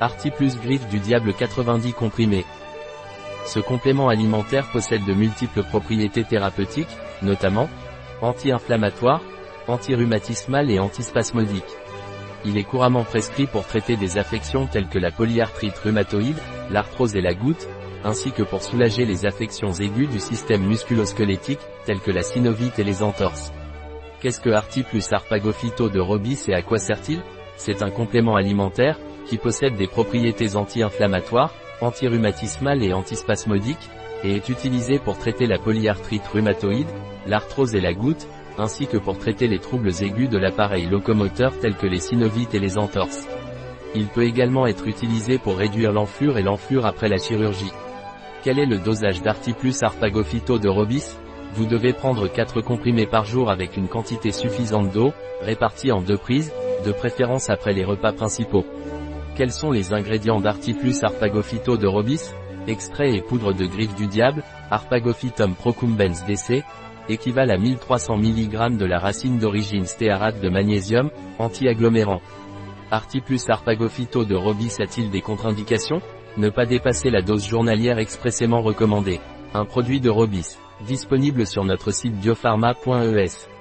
Arti plus griffe du diable 90 comprimé. Ce complément alimentaire possède de multiples propriétés thérapeutiques, notamment anti-inflammatoire, anti-rhumatismal et antispasmodique. Il est couramment prescrit pour traiter des affections telles que la polyarthrite rhumatoïde, l'arthrose et la goutte, ainsi que pour soulager les affections aiguës du système musculosquelettique, telles que la synovite et les entorses. Qu'est-ce que Arti plus Arpagophyto de Robis et à quoi sert-il? C'est un complément alimentaire, qui possède des propriétés anti-inflammatoires, anti-rhumatismales et antispasmodiques, et est utilisé pour traiter la polyarthrite rhumatoïde, l'arthrose et la goutte, ainsi que pour traiter les troubles aigus de l'appareil locomoteur tels que les synovites et les entorses. Il peut également être utilisé pour réduire l'enflure et l'enflure après la chirurgie. Quel est le dosage d'Artiplus Arpagophyto de Robis? Vous devez prendre 4 comprimés par jour avec une quantité suffisante d'eau, répartie en deux prises, de préférence après les repas principaux. Quels sont les ingrédients d'Artiplus Arpagophyto de Robis Extrait et poudre de griffe du diable, Arpagophytum procumbens DC, équivalent à 1300 mg de la racine d'origine stéarate de magnésium, anti-agglomérant. Artiplus Arpagophyto de Robis a-t-il des contre-indications? Ne pas dépasser la dose journalière expressément recommandée. Un produit de Robis, disponible sur notre site biopharma.es.